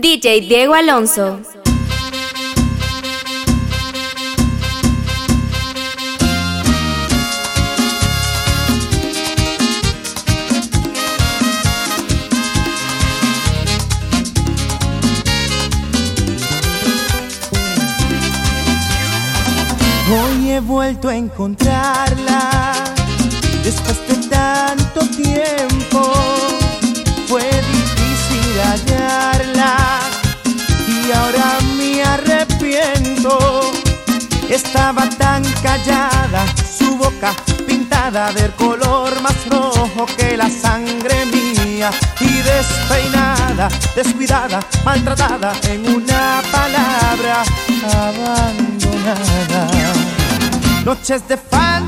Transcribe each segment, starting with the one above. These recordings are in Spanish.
DJ Diego Alonso. Hoy he vuelto a encontrarla después del color más rojo que la sangre mía y despeinada, descuidada, maltratada, en una palabra abandonada. Noches de fan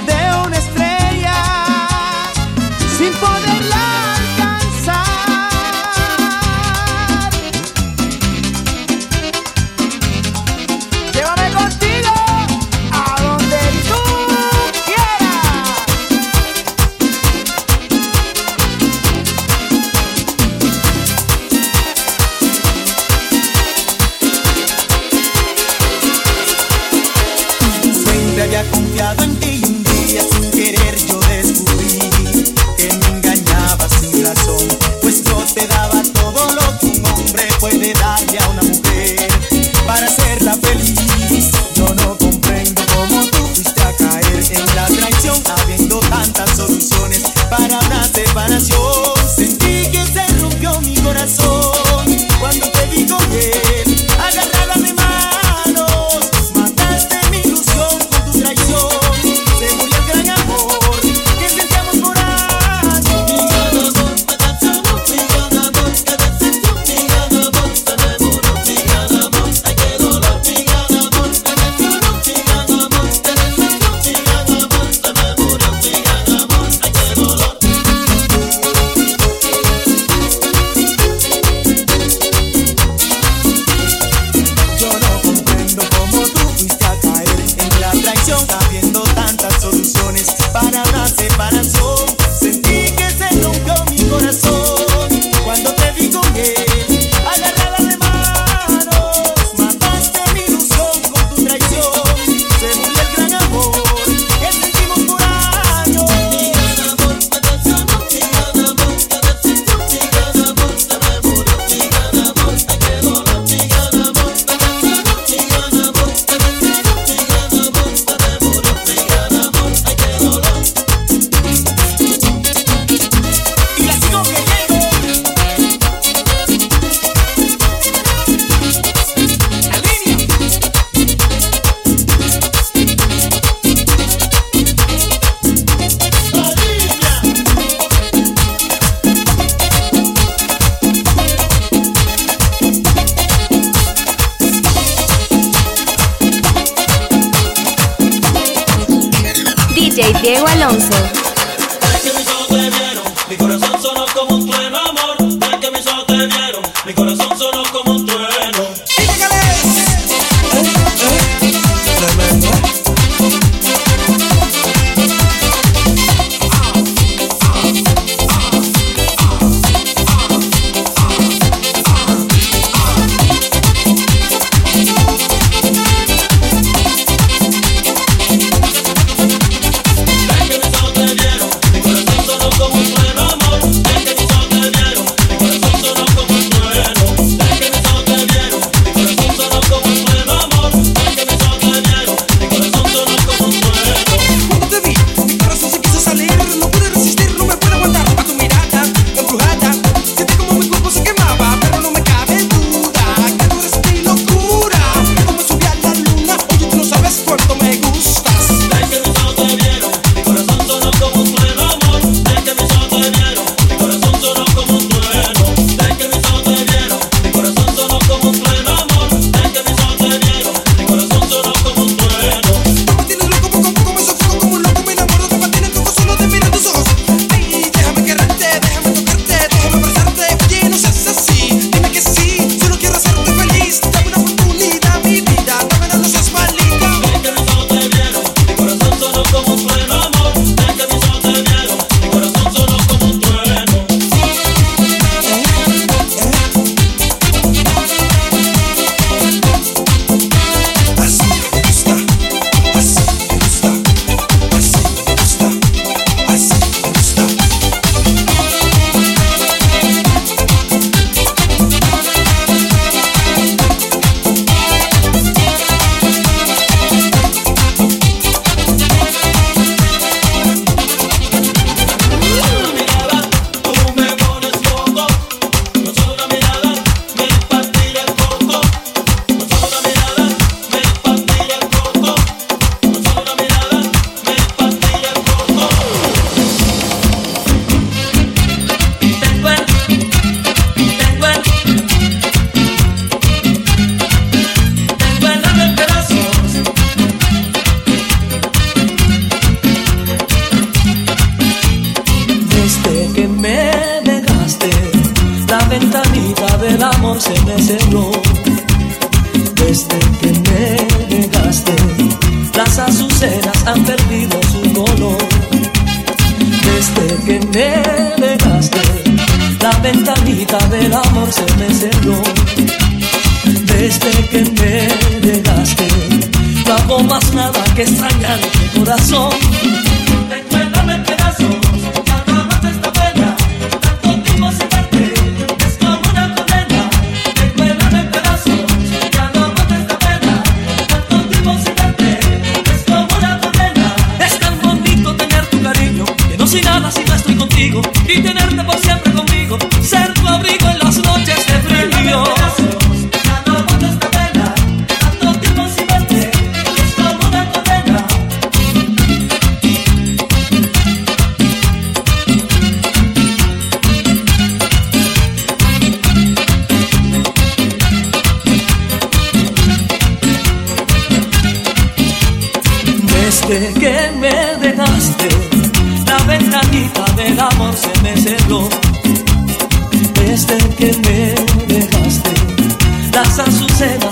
de que sangran mi corazón.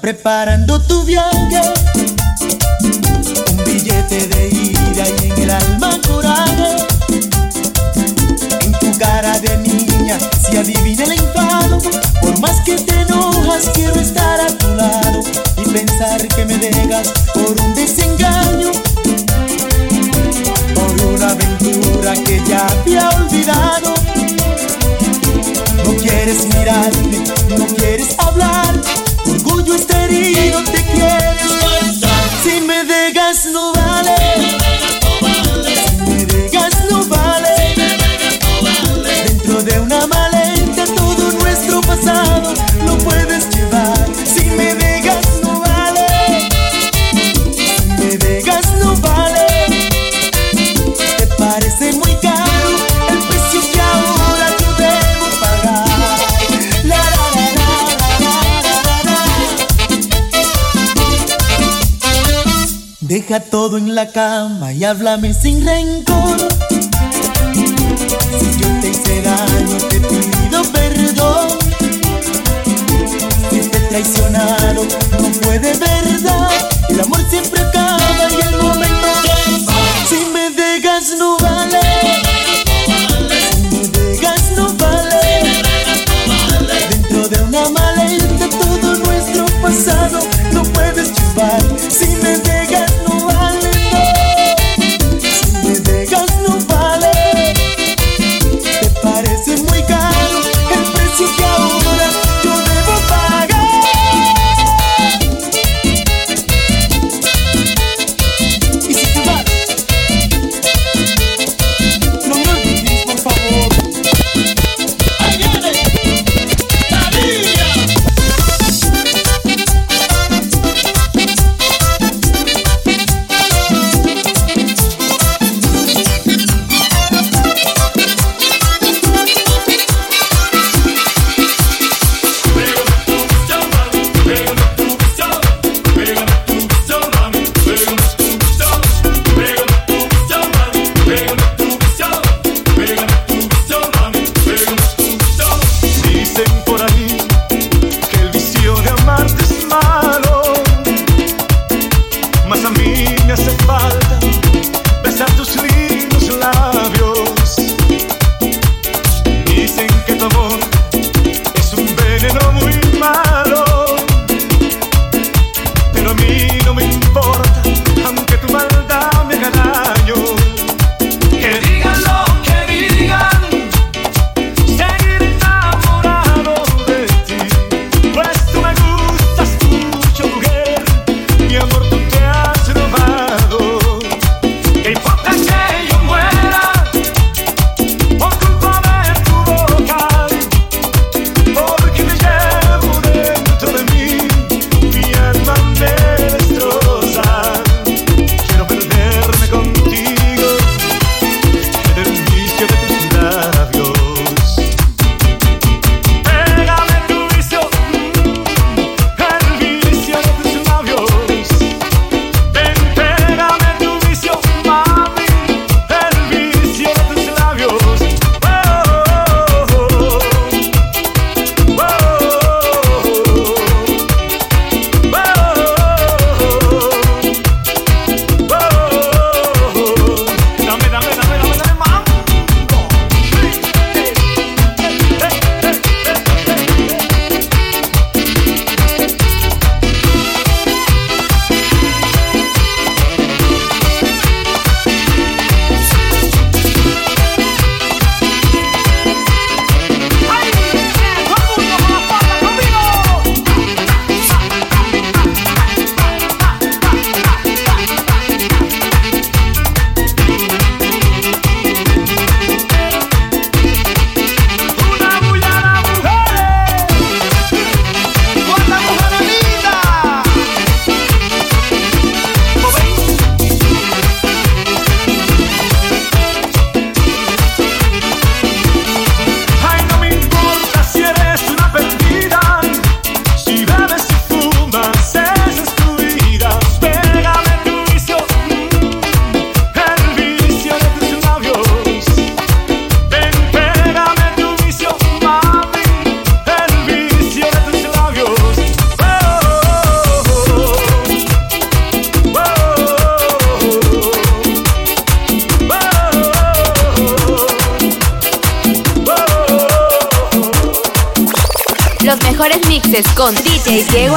preparando tu viaje. cama y háblame sin rencor. Si yo te hice daño, te pido perdón. Si te he traicionado, no fue de verdad. El amor siempre acaba y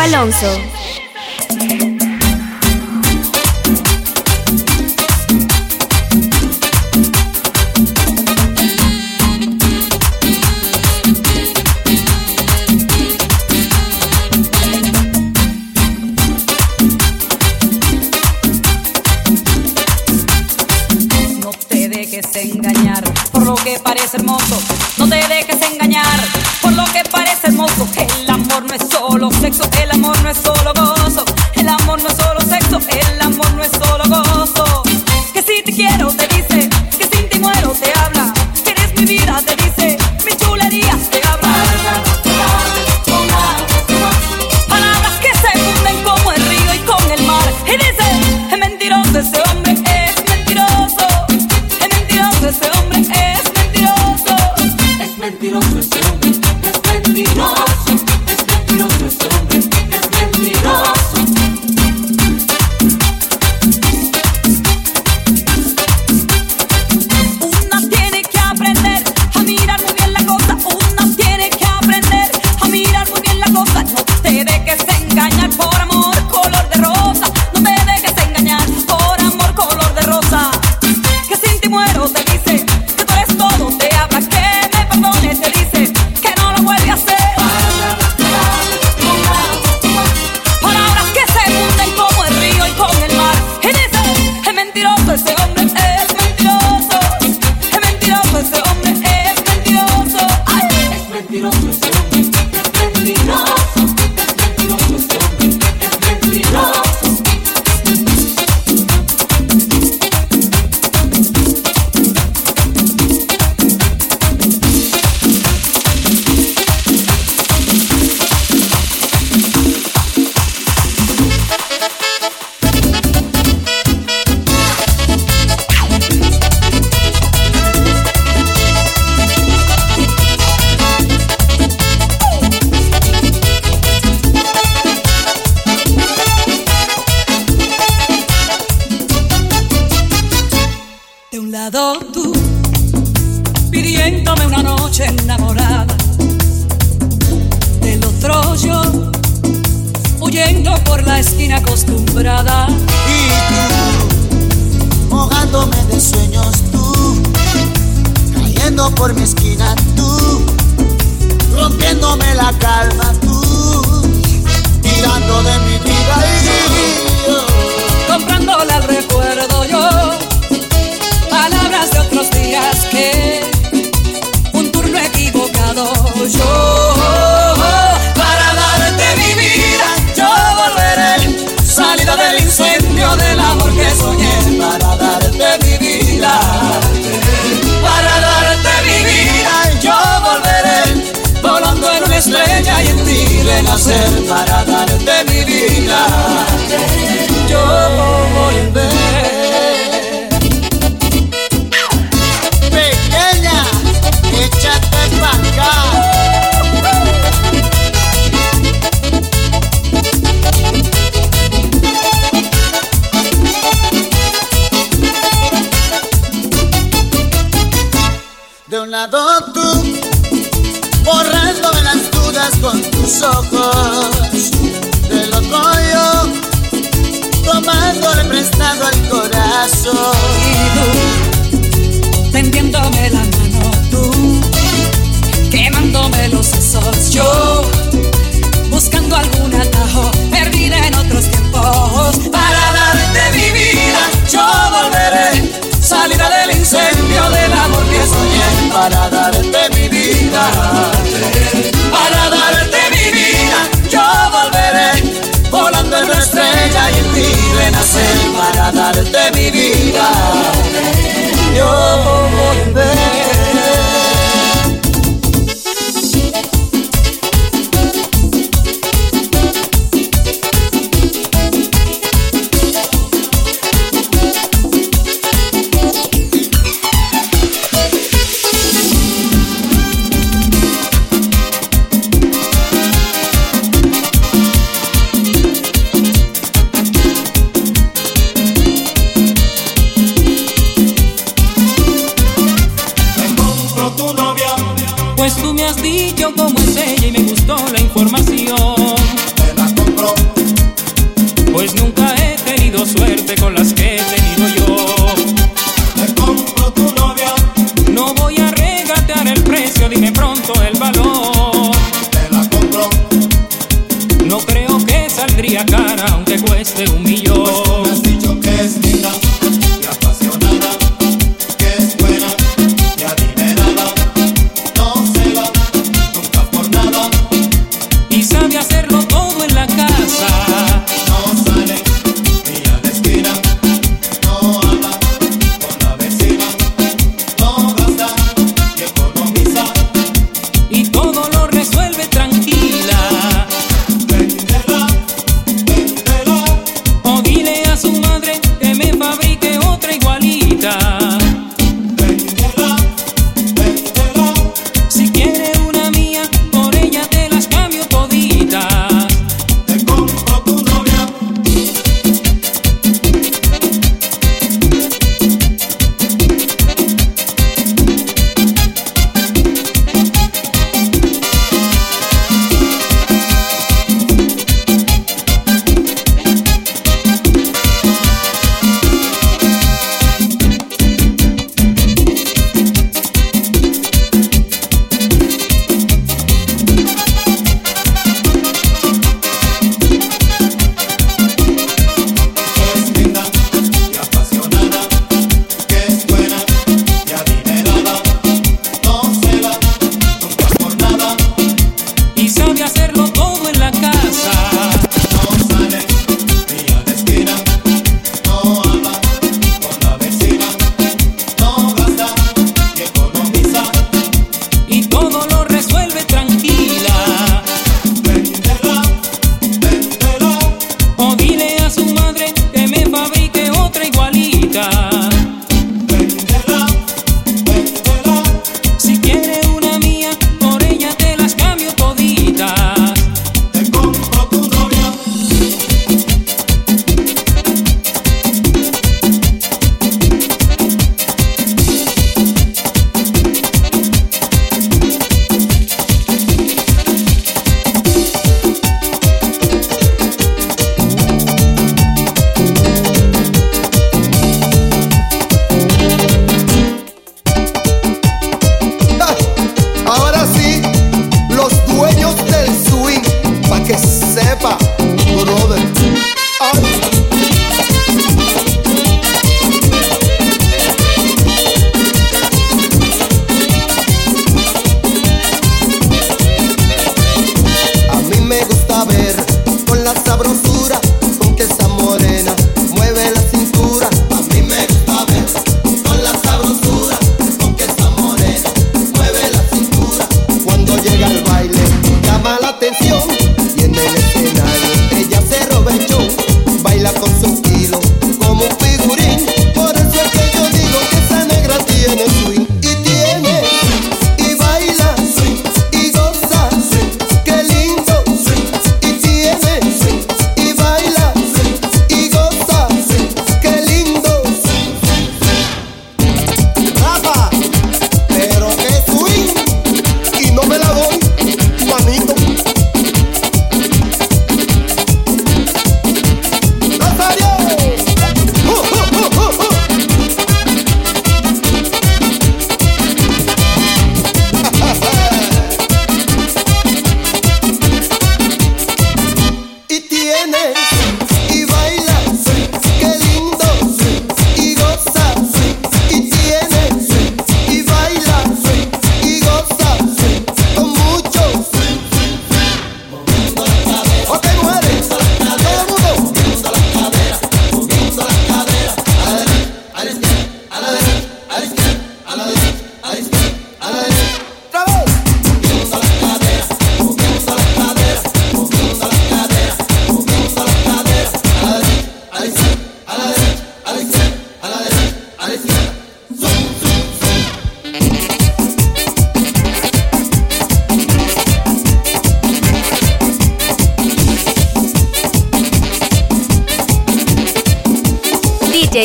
Alonso. No te dejes engañar por lo que parece hermoso renacer. Para darte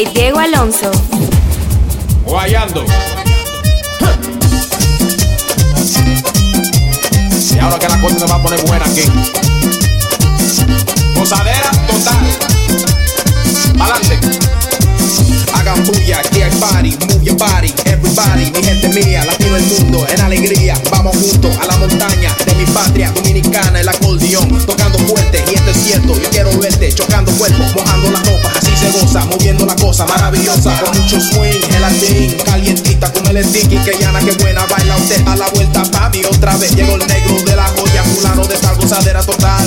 Diego Alonso. Guayando. Y ahora que la cosa se va a poner buena aquí. Posadera total. Adelante. Hagan bulla, aquí party, move your body, everybody, mi gente mía, latino el mundo, en alegría, vamos juntos a la montaña de mi patria dominicana, el acordeón, tocando fuerte, y esto es cierto, yo quiero verte, chocando cuerpos, mojando la ropa, así se goza, moviendo la cosa maravillosa, con mucho swing, el latín, calientita, con el sticky, que llana, que buena, baila usted a la vuelta, papi, otra vez, llegó el negro de la joya, fulano de esta gozadera total.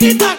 Tiki-taka,